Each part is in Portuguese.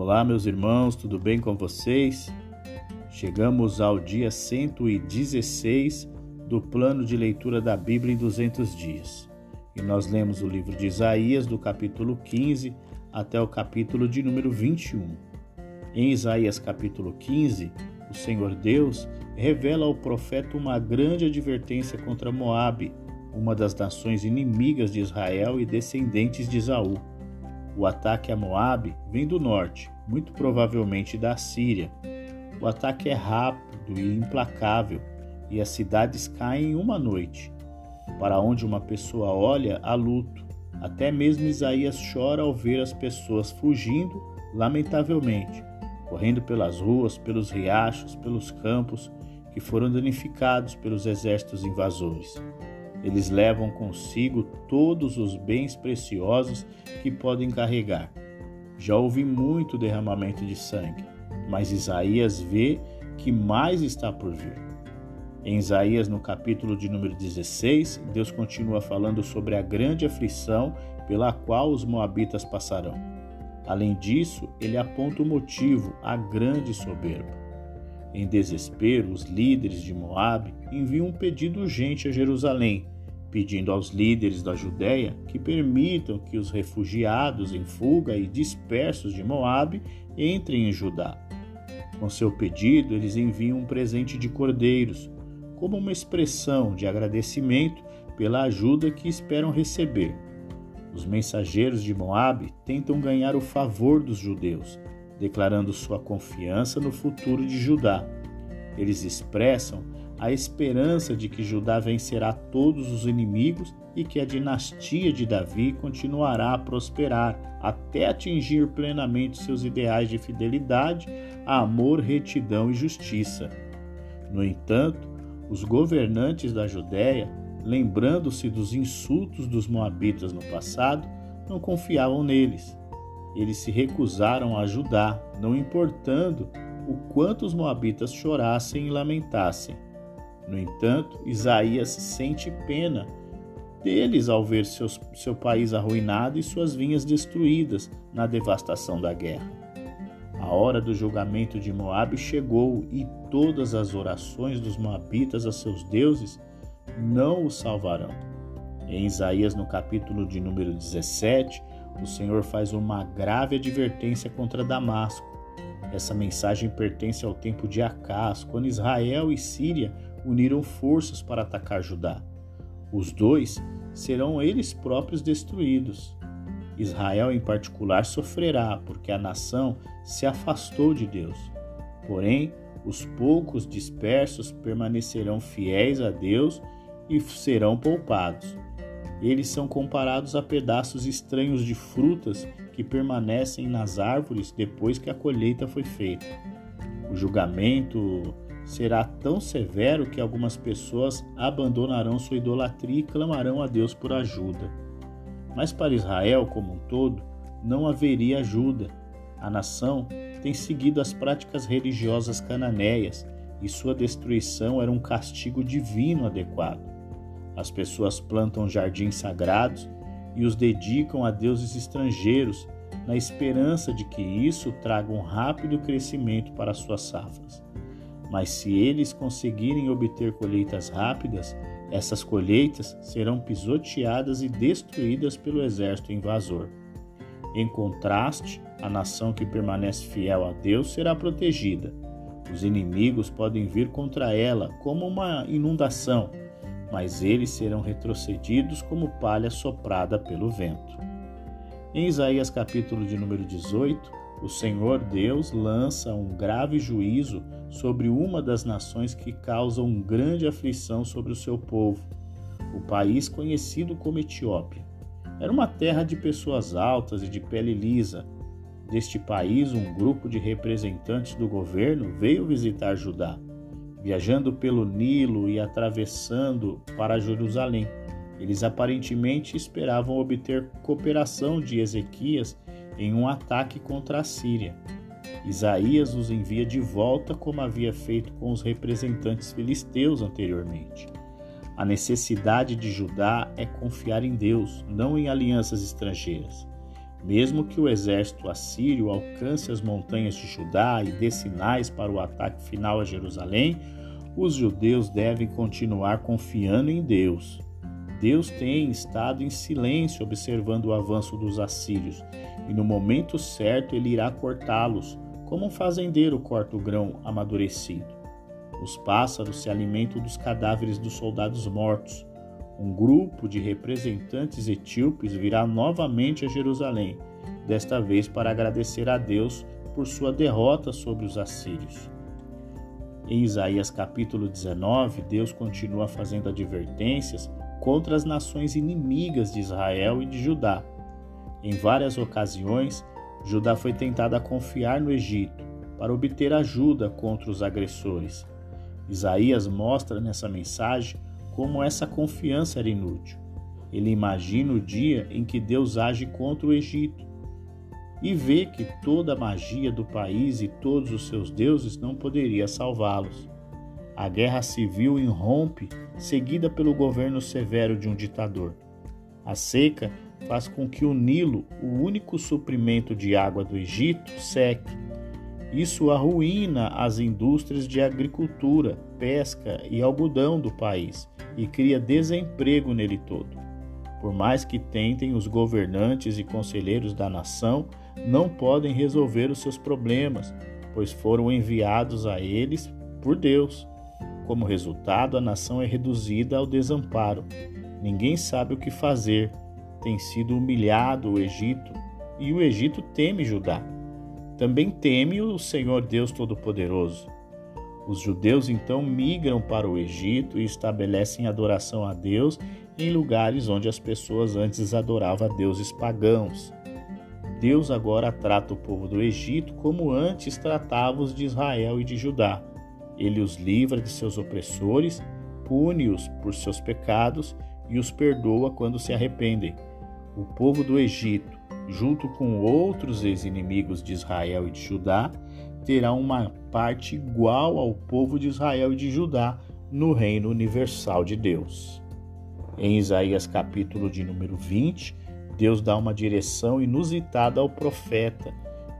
Olá, meus irmãos, tudo bem com vocês? Chegamos ao dia 116 do plano de leitura da Bíblia em 200 dias. E nós lemos o livro de Isaías, do capítulo 15 até o capítulo de número 21. Em Isaías, capítulo 15, o Senhor Deus revela ao profeta uma grande advertência contra Moabe, uma das nações inimigas de Israel e descendentes de Esaú. O ataque a Moabe vem do norte, muito provavelmente da Síria. O ataque é rápido e implacável, e as cidades caem em uma noite. Para onde uma pessoa olha, há luto. Até mesmo Isaías chora ao ver as pessoas fugindo, lamentavelmente, correndo pelas ruas, pelos riachos, pelos campos que foram danificados pelos exércitos invasores. Eles levam consigo todos os bens preciosos que podem carregar. Já houve muito derramamento de sangue, mas Isaías vê que mais está por vir. Em Isaías, no capítulo de número 16, Deus continua falando sobre a grande aflição pela qual os moabitas passarão. Além disso, ele aponta o motivo, a grande soberba. Em desespero, os líderes de Moabe enviam um pedido urgente a Jerusalém, pedindo aos líderes da Judéia que permitam que os refugiados em fuga e dispersos de Moabe entrem em Judá. Com seu pedido, eles enviam um presente de cordeiros, como uma expressão de agradecimento pela ajuda que esperam receber. Os mensageiros de Moabe tentam ganhar o favor dos judeus, declarando sua confiança no futuro de Judá. Eles expressam a esperança de que Judá vencerá todos os inimigos e que a dinastia de Davi continuará a prosperar até atingir plenamente seus ideais de fidelidade, amor, retidão e justiça. No entanto, os governantes da Judéia, lembrando-se dos insultos dos moabitas no passado, não confiavam neles eles se recusaram a ajudar, não importando o quanto os moabitas chorassem e lamentassem. No entanto, Isaías sente pena deles ao ver seus, seu país arruinado e suas vinhas destruídas na devastação da guerra. A hora do julgamento de Moabe chegou e todas as orações dos moabitas a seus deuses não os salvarão. Em Isaías, no capítulo de número 17, o Senhor faz uma grave advertência contra Damasco. Essa mensagem pertence ao tempo de Acás, quando Israel e Síria uniram forças para atacar Judá. Os dois serão eles próprios destruídos. Israel, em particular, sofrerá, porque a nação se afastou de Deus. Porém, os poucos dispersos permanecerão fiéis a Deus e serão poupados. Eles são comparados a pedaços estranhos de frutas que permanecem nas árvores depois que a colheita foi feita. O julgamento será tão severo que algumas pessoas abandonarão sua idolatria e clamarão a Deus por ajuda. Mas para Israel como um todo, não haveria ajuda. A nação tem seguido as práticas religiosas cananeias e sua destruição era um castigo divino adequado. As pessoas plantam jardins sagrados e os dedicam a deuses estrangeiros, na esperança de que isso traga um rápido crescimento para suas safras. Mas se eles conseguirem obter colheitas rápidas, essas colheitas serão pisoteadas e destruídas pelo exército invasor. Em contraste, a nação que permanece fiel a Deus será protegida. Os inimigos podem vir contra ela como uma inundação, mas eles serão retrocedidos como palha soprada pelo vento. Em Isaías capítulo de número 18, o Senhor Deus lança um grave juízo sobre uma das nações que causam grande aflição sobre o seu povo, o país conhecido como Etiópia. Era uma terra de pessoas altas e de pele lisa. Deste país, um grupo de representantes do governo veio visitar Judá viajando pelo Nilo e atravessando para Jerusalém. Eles aparentemente esperavam obter cooperação de Ezequias em um ataque contra a Síria. Isaías os envia de volta como havia feito com os representantes filisteus anteriormente. A necessidade de Judá é confiar em Deus, não em alianças estrangeiras. Mesmo que o exército assírio alcance as montanhas de Judá e dê sinais para o ataque final a Jerusalém, os judeus devem continuar confiando em Deus. Deus tem estado em silêncio observando o avanço dos assírios, e no momento certo ele irá cortá-los, como um fazendeiro corta o grão amadurecido. Os pássaros se alimentam dos cadáveres dos soldados mortos. Um grupo de representantes etíopes virá novamente a Jerusalém, desta vez para agradecer a Deus por sua derrota sobre os assírios. Em Isaías capítulo 19, Deus continua fazendo advertências contra as nações inimigas de Israel e de Judá. Em várias ocasiões, Judá foi tentada a confiar no Egito para obter ajuda contra os agressores. Isaías mostra nessa mensagem como essa confiança era inútil. Ele imagina o dia em que Deus age contra o Egito e vê que toda a magia do país e todos os seus deuses não poderia salvá-los. A guerra civil irrompe, seguida pelo governo severo de um ditador. A seca faz com que o Nilo, o único suprimento de água do Egito, seque. Isso arruína as indústrias de agricultura, pesca e algodão do país e cria desemprego nele todo. Por mais que tentem, os governantes e conselheiros da nação não podem resolver os seus problemas, pois foram enviados a eles por Deus. Como resultado, a nação é reduzida ao desamparo. Ninguém sabe o que fazer. Tem sido humilhado o Egito, e o Egito teme Judá. Também teme o Senhor Deus Todo-Poderoso. Os judeus então migram para o Egito e estabelecem adoração a Deus em lugares onde as pessoas antes adoravam a deuses pagãos. Deus agora trata o povo do Egito como antes tratava os de Israel e de Judá. Ele os livra de seus opressores, pune-os por seus pecados e os perdoa quando se arrependem. O povo do Egito, junto com outros ex-inimigos de Israel e de Judá, terá uma parte igual ao povo de Israel e de Judá no reino universal de Deus. Em Isaías capítulo de número 20, Deus dá uma direção inusitada ao profeta: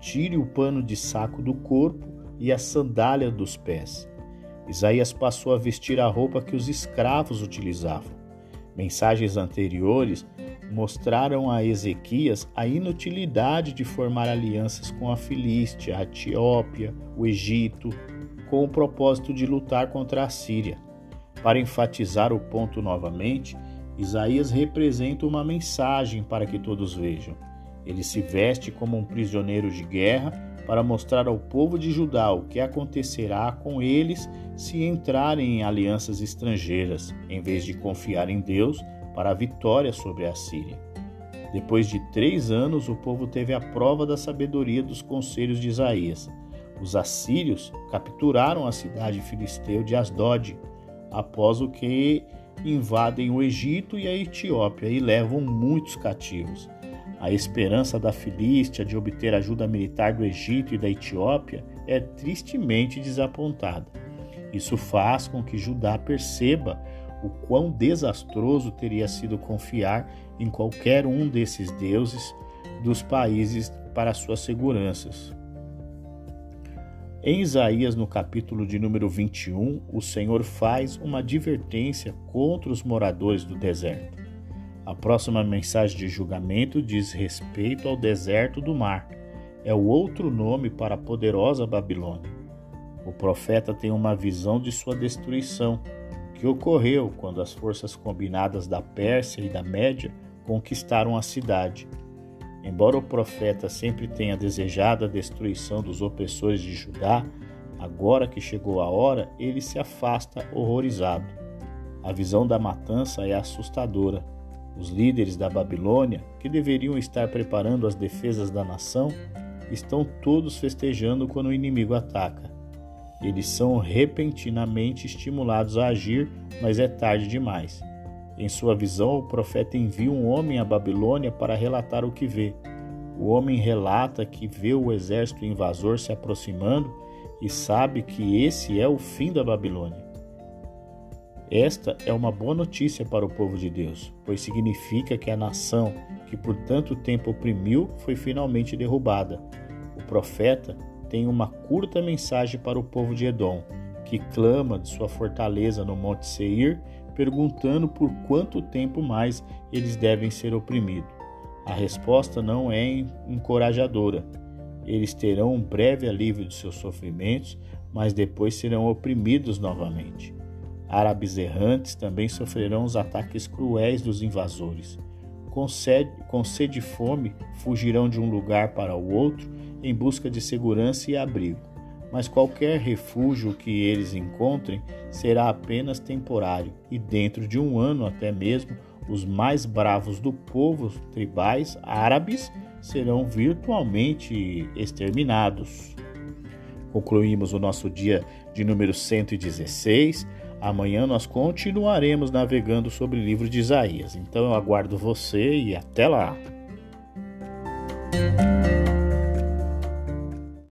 tire o pano de saco do corpo e a sandália dos pés. Isaías passou a vestir a roupa que os escravos utilizavam. Mensagens anteriores mostraram a Ezequias a inutilidade de formar alianças com a Filístia, a Etiópia, o Egito, com o propósito de lutar contra a Síria. Para enfatizar o ponto novamente, Isaías representa uma mensagem para que todos vejam. Ele se veste como um prisioneiro de guerra para mostrar ao povo de Judá o que acontecerá com eles se entrarem em alianças estrangeiras, em vez de confiar em Deus para a vitória sobre a Síria. Depois de três anos, o povo teve a prova da sabedoria dos conselhos de Isaías. Os assírios capturaram a cidade filisteu de Asdod, após o que invadem o Egito e a Etiópia e levam muitos cativos. A esperança da Filístia de obter ajuda militar do Egito e da Etiópia é tristemente desapontada. Isso faz com que Judá perceba o quão desastroso teria sido confiar em qualquer um desses deuses dos países para suas seguranças. Em Isaías, no capítulo de número 21, o Senhor faz uma advertência contra os moradores do deserto. A próxima mensagem de julgamento diz respeito ao deserto do mar. É o outro nome para a poderosa Babilônia. O profeta tem uma visão de sua destruição, que ocorreu quando as forças combinadas da Pérsia e da Média conquistaram a cidade. Embora o profeta sempre tenha desejado a destruição dos opressores de Judá, agora que chegou a hora, ele se afasta horrorizado. A visão da matança é assustadora os líderes da Babilônia, que deveriam estar preparando as defesas da nação, estão todos festejando quando o inimigo ataca. Eles são repentinamente estimulados a agir, mas é tarde demais. Em sua visão, o profeta envia um homem à Babilônia para relatar o que vê. O homem relata que vê o exército invasor se aproximando e sabe que esse é o fim da Babilônia. Esta é uma boa notícia para o povo de Deus, pois significa que a nação que por tanto tempo oprimiu foi finalmente derrubada. O profeta tem uma curta mensagem para o povo de Edom, que clama de sua fortaleza no Monte Seir, perguntando por quanto tempo mais eles devem ser oprimidos. A resposta não é encorajadora. Eles terão um breve alívio de seus sofrimentos, mas depois serão oprimidos novamente. Árabes errantes também sofrerão os ataques cruéis dos invasores. Com sede, com sede e fome, fugirão de um lugar para o outro em busca de segurança e abrigo. Mas qualquer refúgio que eles encontrem será apenas temporário, e dentro de um ano até mesmo os mais bravos do povo tribais árabes serão virtualmente exterminados. Concluímos o nosso dia de número 116. Amanhã nós continuaremos navegando sobre o livro de Isaías. Então eu aguardo você e até lá!